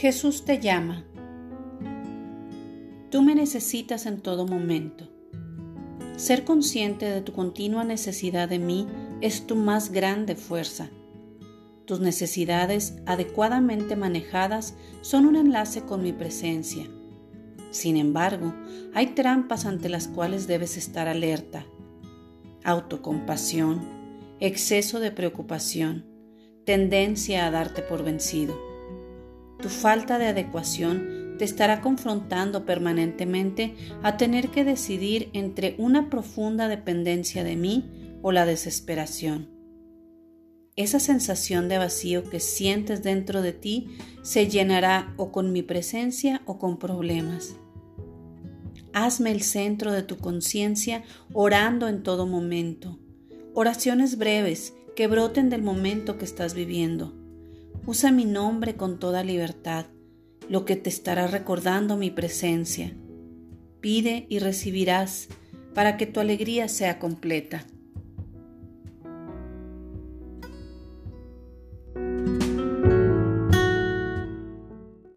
Jesús te llama. Tú me necesitas en todo momento. Ser consciente de tu continua necesidad de mí es tu más grande fuerza. Tus necesidades adecuadamente manejadas son un enlace con mi presencia. Sin embargo, hay trampas ante las cuales debes estar alerta. Autocompasión, exceso de preocupación, tendencia a darte por vencido. Tu falta de adecuación te estará confrontando permanentemente a tener que decidir entre una profunda dependencia de mí o la desesperación. Esa sensación de vacío que sientes dentro de ti se llenará o con mi presencia o con problemas. Hazme el centro de tu conciencia orando en todo momento. Oraciones breves que broten del momento que estás viviendo. Usa mi nombre con toda libertad, lo que te estará recordando mi presencia. Pide y recibirás para que tu alegría sea completa.